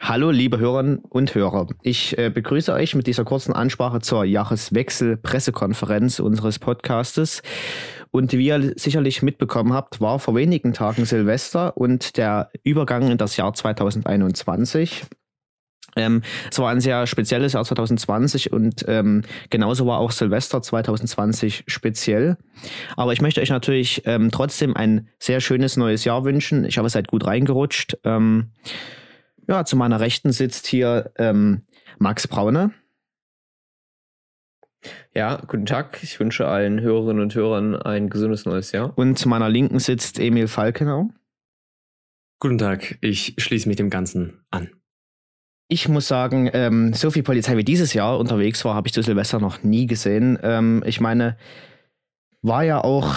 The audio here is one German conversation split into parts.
Hallo, liebe Hörerinnen und Hörer. Ich äh, begrüße euch mit dieser kurzen Ansprache zur Jahreswechsel-Pressekonferenz unseres Podcastes. Und wie ihr sicherlich mitbekommen habt, war vor wenigen Tagen Silvester und der Übergang in das Jahr 2021. Ähm, es war ein sehr spezielles Jahr 2020 und ähm, genauso war auch Silvester 2020 speziell. Aber ich möchte euch natürlich ähm, trotzdem ein sehr schönes neues Jahr wünschen. Ich hoffe, ihr seid gut reingerutscht. Ähm, ja, zu meiner Rechten sitzt hier ähm, Max Braune. Ja, guten Tag. Ich wünsche allen Hörerinnen und Hörern ein gesundes neues Jahr. Und zu meiner Linken sitzt Emil Falkenau. Guten Tag. Ich schließe mich dem Ganzen an. Ich muss sagen, ähm, so viel Polizei wie dieses Jahr unterwegs war, habe ich zu Silvester noch nie gesehen. Ähm, ich meine, war ja auch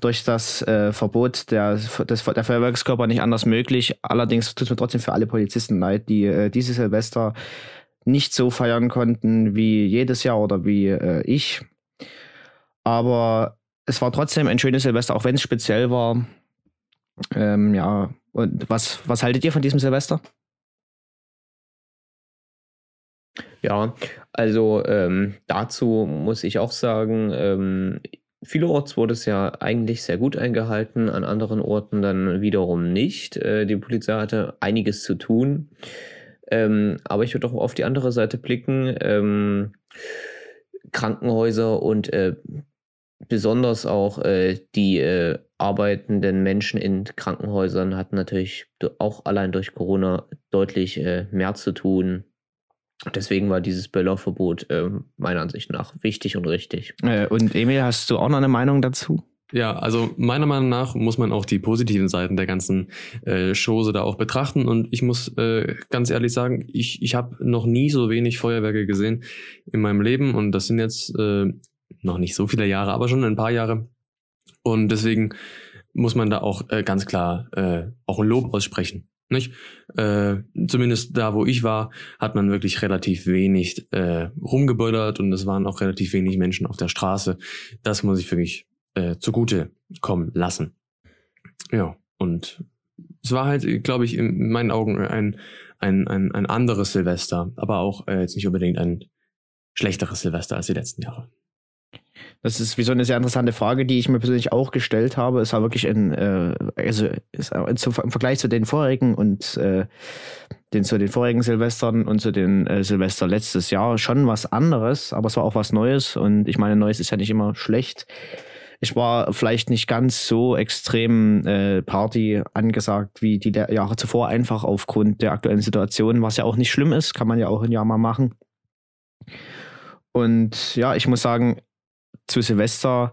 durch das äh, Verbot der, des, der Feuerwerkskörper nicht anders möglich. Allerdings tut es mir trotzdem für alle Polizisten leid, die äh, dieses Silvester nicht so feiern konnten wie jedes Jahr oder wie äh, ich. Aber es war trotzdem ein schönes Silvester, auch wenn es speziell war. Ähm, ja, und was, was haltet ihr von diesem Silvester? Ja, also ähm, dazu muss ich auch sagen, ähm, vielerorts wurde es ja eigentlich sehr gut eingehalten, an anderen Orten dann wiederum nicht. Äh, die Polizei hatte einiges zu tun. Ähm, aber ich würde auch auf die andere Seite blicken. Ähm, Krankenhäuser und äh, besonders auch äh, die äh, arbeitenden Menschen in Krankenhäusern hatten natürlich auch allein durch Corona deutlich äh, mehr zu tun. Deswegen war dieses Böllerverbot äh, meiner Ansicht nach wichtig und richtig. Äh, und Emil, hast du auch noch eine Meinung dazu? Ja, also meiner Meinung nach muss man auch die positiven Seiten der ganzen äh, Chose da auch betrachten. Und ich muss äh, ganz ehrlich sagen, ich, ich habe noch nie so wenig Feuerwerke gesehen in meinem Leben. Und das sind jetzt äh, noch nicht so viele Jahre, aber schon ein paar Jahre. Und deswegen muss man da auch äh, ganz klar äh, auch ein Lob aussprechen. Nicht? Äh, zumindest da, wo ich war, hat man wirklich relativ wenig äh, rumgeböllert und es waren auch relativ wenig Menschen auf der Straße. Das muss ich wirklich äh, zugute kommen lassen. Ja, und es war halt, glaube ich, in meinen Augen ein, ein, ein, ein anderes Silvester, aber auch äh, jetzt nicht unbedingt ein schlechteres Silvester als die letzten Jahre. Das ist wie so eine sehr interessante Frage, die ich mir persönlich auch gestellt habe. Es war wirklich ein, äh, also im Vergleich zu den vorigen und äh, den, zu den vorigen Silvestern und zu den äh, Silvester letztes Jahr schon was anderes, aber es war auch was Neues und ich meine, Neues ist ja nicht immer schlecht. Ich war vielleicht nicht ganz so extrem äh, Party angesagt wie die Jahre zuvor, einfach aufgrund der aktuellen Situation, was ja auch nicht schlimm ist, kann man ja auch ein Jahr mal machen. Und ja, ich muss sagen, zu Silvester,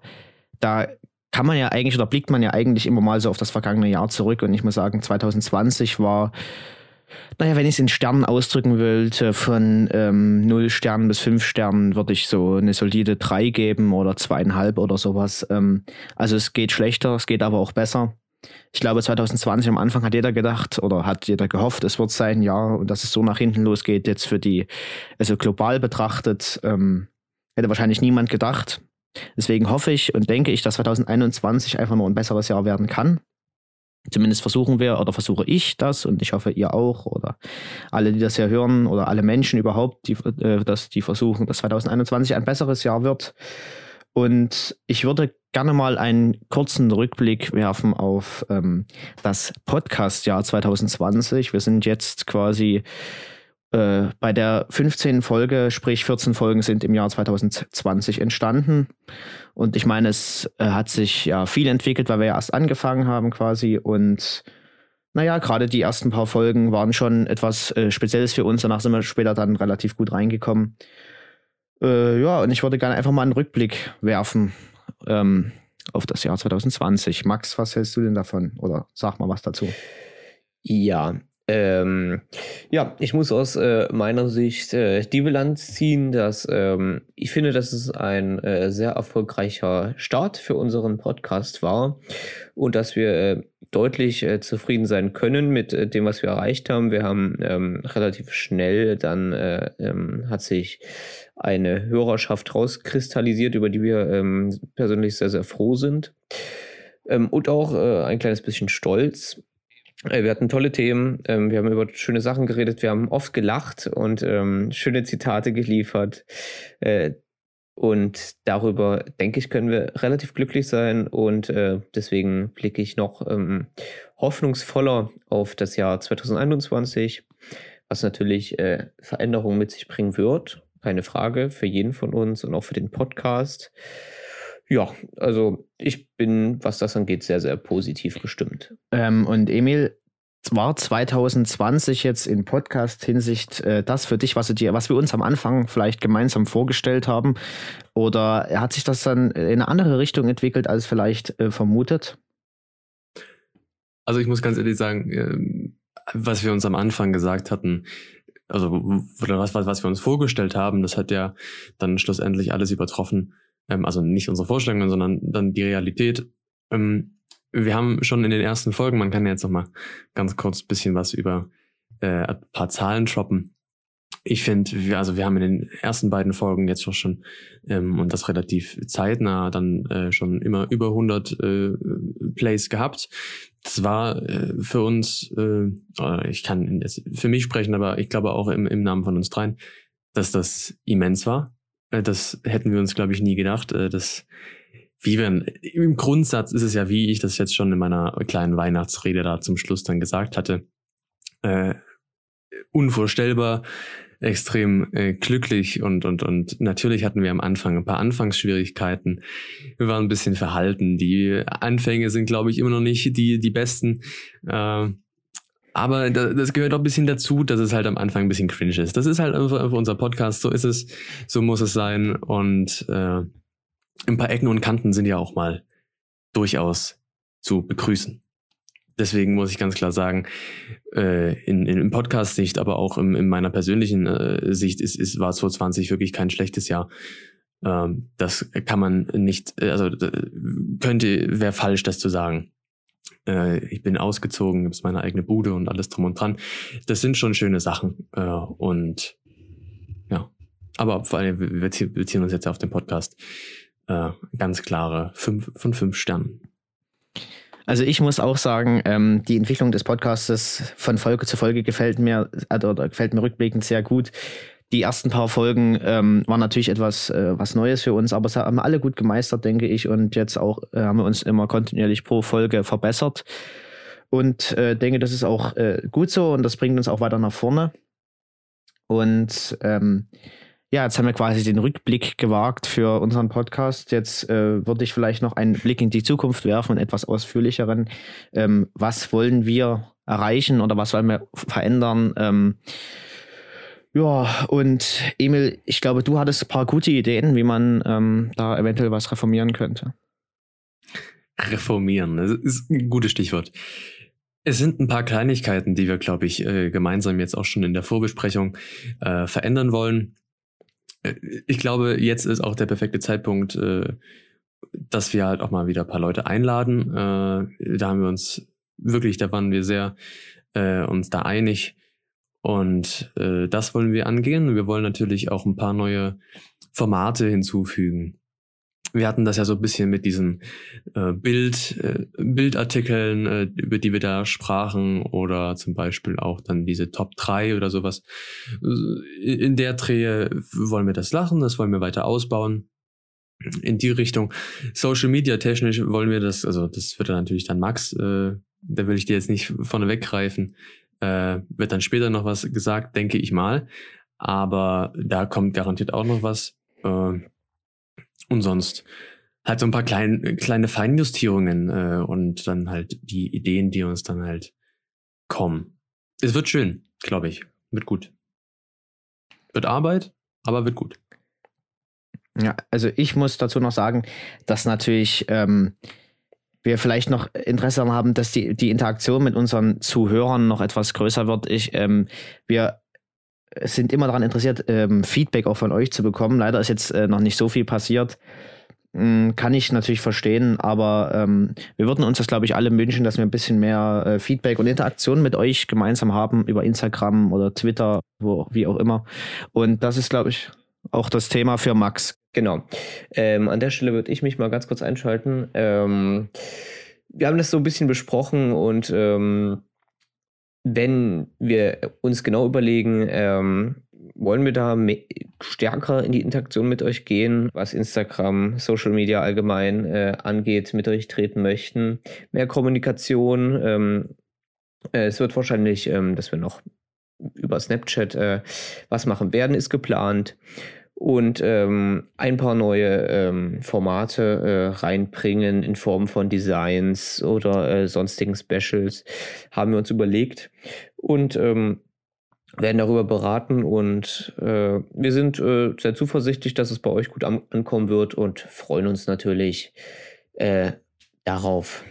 da kann man ja eigentlich oder blickt man ja eigentlich immer mal so auf das vergangene Jahr zurück. Und ich muss sagen, 2020 war, naja, wenn ich es in Sternen ausdrücken wollte, von ähm, 0 Sternen bis 5 Sternen würde ich so eine solide 3 geben oder zweieinhalb oder sowas. Ähm, also es geht schlechter, es geht aber auch besser. Ich glaube, 2020 am Anfang hat jeder gedacht oder hat jeder gehofft, es wird sein, ja, und dass es so nach hinten losgeht, jetzt für die, also global betrachtet, ähm, hätte wahrscheinlich niemand gedacht. Deswegen hoffe ich und denke ich, dass 2021 einfach nur ein besseres Jahr werden kann. Zumindest versuchen wir oder versuche ich das und ich hoffe ihr auch oder alle, die das hier hören oder alle Menschen überhaupt, die, äh, dass die versuchen, dass 2021 ein besseres Jahr wird. Und ich würde gerne mal einen kurzen Rückblick werfen auf ähm, das Podcast-Jahr 2020. Wir sind jetzt quasi äh, bei der 15. Folge, sprich 14 Folgen sind im Jahr 2020 entstanden. Und ich meine, es äh, hat sich ja viel entwickelt, weil wir ja erst angefangen haben quasi. Und naja, gerade die ersten paar Folgen waren schon etwas äh, Spezielles für uns. Danach sind wir später dann relativ gut reingekommen. Äh, ja, und ich würde gerne einfach mal einen Rückblick werfen ähm, auf das Jahr 2020. Max, was hältst du denn davon? Oder sag mal was dazu. Ja, ähm, ja, ich muss aus äh, meiner Sicht äh, die Bilanz ziehen, dass ähm, ich finde, dass es ein äh, sehr erfolgreicher Start für unseren Podcast war und dass wir äh, deutlich äh, zufrieden sein können mit äh, dem, was wir erreicht haben. Wir haben ähm, relativ schnell dann ähm, hat sich eine Hörerschaft rauskristallisiert, über die wir ähm, persönlich sehr, sehr froh sind. Ähm, und auch ein kleines bisschen stolz wir hatten tolle Themen, ähm, wir haben über schöne Sachen geredet, wir haben oft gelacht und ähm, schöne Zitate geliefert. Äh, und darüber, denke ich, können wir relativ glücklich sein. Und äh, deswegen blicke ich noch ähm, hoffnungsvoller auf das Jahr 2021, was natürlich äh, Veränderungen mit sich bringen wird. Keine Frage für jeden von uns und auch für den Podcast. Ja, also ich bin, was das angeht, sehr, sehr positiv gestimmt. Ähm, und Emil, war 2020 jetzt in Podcast-Hinsicht äh, das für dich, was, du dir, was wir uns am Anfang vielleicht gemeinsam vorgestellt haben? Oder hat sich das dann in eine andere Richtung entwickelt als vielleicht äh, vermutet? Also ich muss ganz ehrlich sagen, äh, was wir uns am Anfang gesagt hatten, also oder was, was, was wir uns vorgestellt haben, das hat ja dann schlussendlich alles übertroffen. Ähm, also nicht unsere Vorstellungen, sondern dann die Realität. Ähm, wir haben schon in den ersten Folgen, man kann ja jetzt noch mal ganz kurz ein bisschen was über äh, ein paar Zahlen droppen. Ich finde, also wir haben in den ersten beiden Folgen jetzt schon ähm, und das relativ zeitnah dann äh, schon immer über 100 äh, Plays gehabt. Das war äh, für uns, äh, ich kann für mich sprechen, aber ich glaube auch im, im Namen von uns dreien, dass das immens war. Äh, das hätten wir uns, glaube ich, nie gedacht. Äh, das wie wir, im Grundsatz ist es ja, wie ich das jetzt schon in meiner kleinen Weihnachtsrede da zum Schluss dann gesagt hatte, äh, unvorstellbar, extrem äh, glücklich und, und, und natürlich hatten wir am Anfang ein paar Anfangsschwierigkeiten. Wir waren ein bisschen verhalten. Die Anfänge sind, glaube ich, immer noch nicht die, die besten. Äh, aber das gehört auch ein bisschen dazu, dass es halt am Anfang ein bisschen cringe ist. Das ist halt einfach unser Podcast, so ist es, so muss es sein. Und äh, ein paar Ecken und Kanten sind ja auch mal durchaus zu begrüßen. Deswegen muss ich ganz klar sagen, äh, in, in, in Podcast-Sicht, aber auch im, in meiner persönlichen äh, Sicht ist, ist, war 2020 wirklich kein schlechtes Jahr. Ähm, das kann man nicht, äh, also könnte, wäre falsch, das zu sagen. Äh, ich bin ausgezogen, gibt meine eigene Bude und alles drum und dran. Das sind schon schöne Sachen. Äh, und ja, aber vor allem, wir beziehen uns jetzt auf den Podcast äh, ganz klare 5 von 5 Sternen. Also ich muss auch sagen, ähm, die Entwicklung des Podcasts von Folge zu Folge gefällt mir, äh, oder gefällt mir rückblickend sehr gut. Die ersten paar Folgen ähm, waren natürlich etwas äh, was Neues für uns, aber es haben alle gut gemeistert, denke ich. Und jetzt auch äh, haben wir uns immer kontinuierlich pro Folge verbessert. Und äh, denke, das ist auch äh, gut so und das bringt uns auch weiter nach vorne. Und ähm, ja, jetzt haben wir quasi den Rückblick gewagt für unseren Podcast. Jetzt äh, würde ich vielleicht noch einen Blick in die Zukunft werfen und etwas ausführlicheren. Ähm, was wollen wir erreichen oder was wollen wir verändern? Ähm, ja, und Emil, ich glaube, du hattest ein paar gute Ideen, wie man ähm, da eventuell was reformieren könnte. Reformieren, das ist ein gutes Stichwort. Es sind ein paar Kleinigkeiten, die wir, glaube ich, äh, gemeinsam jetzt auch schon in der Vorbesprechung äh, verändern wollen. Äh, ich glaube, jetzt ist auch der perfekte Zeitpunkt, äh, dass wir halt auch mal wieder ein paar Leute einladen. Äh, da haben wir uns wirklich, da waren wir sehr uns da einig. Und das wollen wir angehen. Wir wollen natürlich auch ein paar neue Formate hinzufügen wir hatten das ja so ein bisschen mit diesen äh, Bild, äh, Bildartikeln, äh, über die wir da sprachen, oder zum Beispiel auch dann diese Top 3 oder sowas. In der Drehe wollen wir das lachen, das wollen wir weiter ausbauen. In die Richtung. Social Media technisch wollen wir das, also das wird dann natürlich dann Max, äh, da will ich dir jetzt nicht vorne weggreifen, äh, wird dann später noch was gesagt, denke ich mal. Aber da kommt garantiert auch noch was. Äh, und sonst halt so ein paar klein, kleine Feinjustierungen äh, und dann halt die Ideen, die uns dann halt kommen. Es wird schön, glaube ich. Wird gut. Wird Arbeit, aber wird gut. Ja, also ich muss dazu noch sagen, dass natürlich ähm, wir vielleicht noch Interesse daran haben, dass die, die Interaktion mit unseren Zuhörern noch etwas größer wird. Ich, ähm, wir sind immer daran interessiert, ähm, Feedback auch von euch zu bekommen. Leider ist jetzt äh, noch nicht so viel passiert. Ähm, kann ich natürlich verstehen, aber ähm, wir würden uns das, glaube ich, alle wünschen, dass wir ein bisschen mehr äh, Feedback und Interaktion mit euch gemeinsam haben über Instagram oder Twitter, wo, wie auch immer. Und das ist, glaube ich, auch das Thema für Max. Genau. Ähm, an der Stelle würde ich mich mal ganz kurz einschalten. Ähm, wir haben das so ein bisschen besprochen und ähm, wenn wir uns genau überlegen, ähm, wollen wir da stärker in die Interaktion mit euch gehen, was Instagram, Social Media allgemein äh, angeht, mit euch treten möchten. Mehr Kommunikation. Ähm, äh, es wird wahrscheinlich, ähm, dass wir noch über Snapchat äh, was machen werden, ist geplant. Und ähm, ein paar neue ähm, Formate äh, reinbringen in Form von Designs oder äh, sonstigen Specials, haben wir uns überlegt. Und ähm, werden darüber beraten und äh, wir sind äh, sehr zuversichtlich, dass es bei euch gut an ankommen wird und freuen uns natürlich äh, darauf,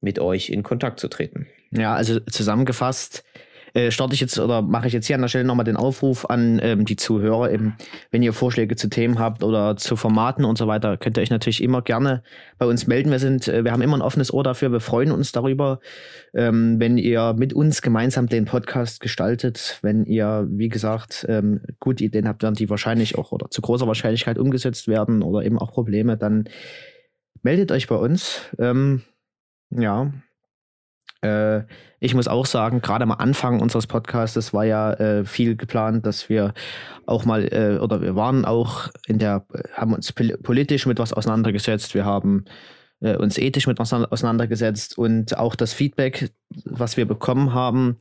mit euch in Kontakt zu treten. Ja, also zusammengefasst, äh, starte ich jetzt oder mache ich jetzt hier an der Stelle nochmal den Aufruf an ähm, die Zuhörer. Eben, wenn ihr Vorschläge zu Themen habt oder zu Formaten und so weiter, könnt ihr euch natürlich immer gerne bei uns melden. Wir sind, äh, wir haben immer ein offenes Ohr dafür. Wir freuen uns darüber, ähm, wenn ihr mit uns gemeinsam den Podcast gestaltet. Wenn ihr, wie gesagt, ähm, gute Ideen habt, werden die wahrscheinlich auch oder zu großer Wahrscheinlichkeit umgesetzt werden oder eben auch Probleme, dann meldet euch bei uns. Ähm, ja, äh, ich muss auch sagen, gerade am Anfang unseres Podcasts war ja äh, viel geplant, dass wir auch mal, äh, oder wir waren auch in der, haben uns politisch mit was auseinandergesetzt. Wir haben äh, uns ethisch mit auseinandergesetzt und auch das Feedback, was wir bekommen haben,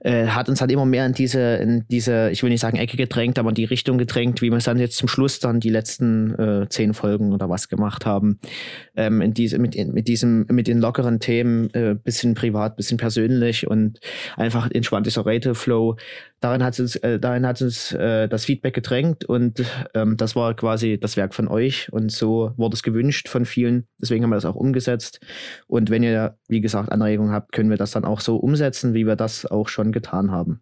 äh, hat uns halt immer mehr in diese, in diese, ich will nicht sagen Ecke gedrängt, aber in die Richtung gedrängt, wie wir es dann jetzt zum Schluss dann die letzten äh, zehn Folgen oder was gemacht haben. Ähm, in diese, mit, mit diesem, mit den lockeren Themen, äh, bisschen privat, bisschen persönlich und einfach entspannter Rate-Flow. Darin hat uns, äh, darin hat uns äh, das Feedback gedrängt und ähm, das war quasi das Werk von euch und so wurde es gewünscht von vielen. Deswegen haben wir das auch umgesetzt. Und wenn ihr, wie gesagt, Anregungen habt, können wir das dann auch so umsetzen, wie wir das auch schon getan haben.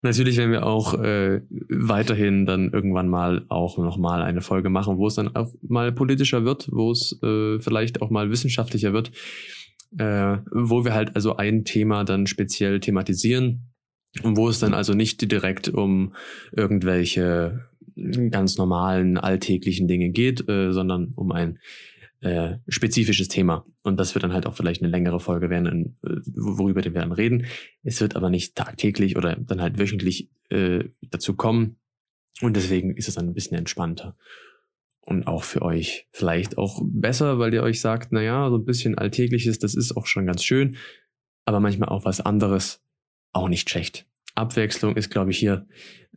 Natürlich werden wir auch äh, weiterhin dann irgendwann mal auch nochmal eine Folge machen, wo es dann auch mal politischer wird, wo es äh, vielleicht auch mal wissenschaftlicher wird, äh, wo wir halt also ein Thema dann speziell thematisieren und wo es dann also nicht direkt um irgendwelche ganz normalen alltäglichen Dinge geht, äh, sondern um ein äh, spezifisches Thema. Und das wird dann halt auch vielleicht eine längere Folge werden, äh, worüber wir dann reden. Es wird aber nicht tagtäglich oder dann halt wöchentlich äh, dazu kommen. Und deswegen ist es dann ein bisschen entspannter. Und auch für euch vielleicht auch besser, weil ihr euch sagt, naja, so ein bisschen Alltägliches, das ist auch schon ganz schön, aber manchmal auch was anderes auch nicht schlecht. Abwechslung ist, glaube ich, hier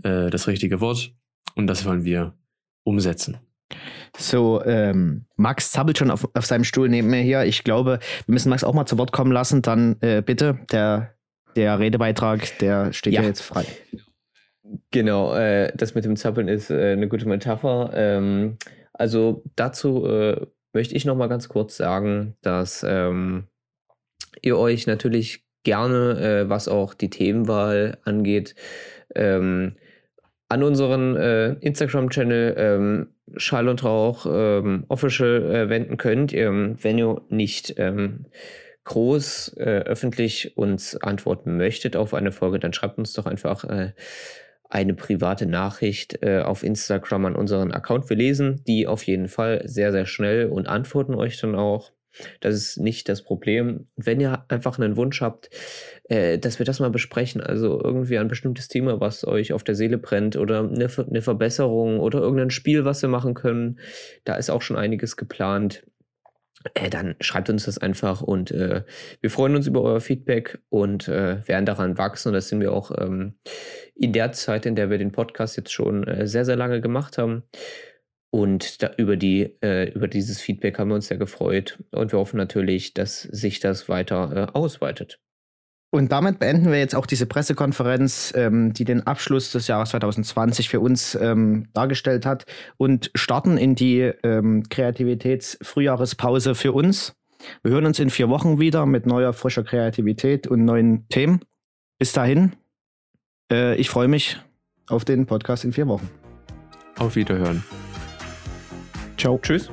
äh, das richtige Wort. Und das wollen wir umsetzen. So, ähm, Max zappelt schon auf, auf seinem Stuhl neben mir hier. Ich glaube, wir müssen Max auch mal zu Wort kommen lassen. Dann äh, bitte, der, der Redebeitrag, der steht ja, ja jetzt frei. Genau, äh, das mit dem Zappeln ist äh, eine gute Metapher. Ähm, also dazu äh, möchte ich noch mal ganz kurz sagen, dass ähm, ihr euch natürlich gerne, äh, was auch die Themenwahl angeht, ähm, an unseren äh, Instagram-Channel ähm, Schall und Rauch ähm, Official äh, wenden könnt, ähm, wenn ihr nicht ähm, groß äh, öffentlich uns antworten möchtet auf eine Folge, dann schreibt uns doch einfach äh, eine private Nachricht äh, auf Instagram an unseren Account. Wir lesen die auf jeden Fall sehr, sehr schnell und antworten euch dann auch. Das ist nicht das Problem. Wenn ihr einfach einen Wunsch habt, äh, dass wir das mal besprechen, also irgendwie ein bestimmtes Thema, was euch auf der Seele brennt oder eine, eine Verbesserung oder irgendein Spiel, was wir machen können, da ist auch schon einiges geplant. Äh, dann schreibt uns das einfach und äh, wir freuen uns über euer Feedback und äh, werden daran wachsen. Und das sind wir auch ähm, in der Zeit, in der wir den Podcast jetzt schon äh, sehr, sehr lange gemacht haben. Und da, über, die, äh, über dieses Feedback haben wir uns sehr gefreut und wir hoffen natürlich, dass sich das weiter äh, ausweitet. Und damit beenden wir jetzt auch diese Pressekonferenz, ähm, die den Abschluss des Jahres 2020 für uns ähm, dargestellt hat und starten in die ähm, Kreativitätsfrühjahrespause für uns. Wir hören uns in vier Wochen wieder mit neuer, frischer Kreativität und neuen Themen. Bis dahin, äh, ich freue mich auf den Podcast in vier Wochen. Auf Wiederhören. Ciao. Tschüss.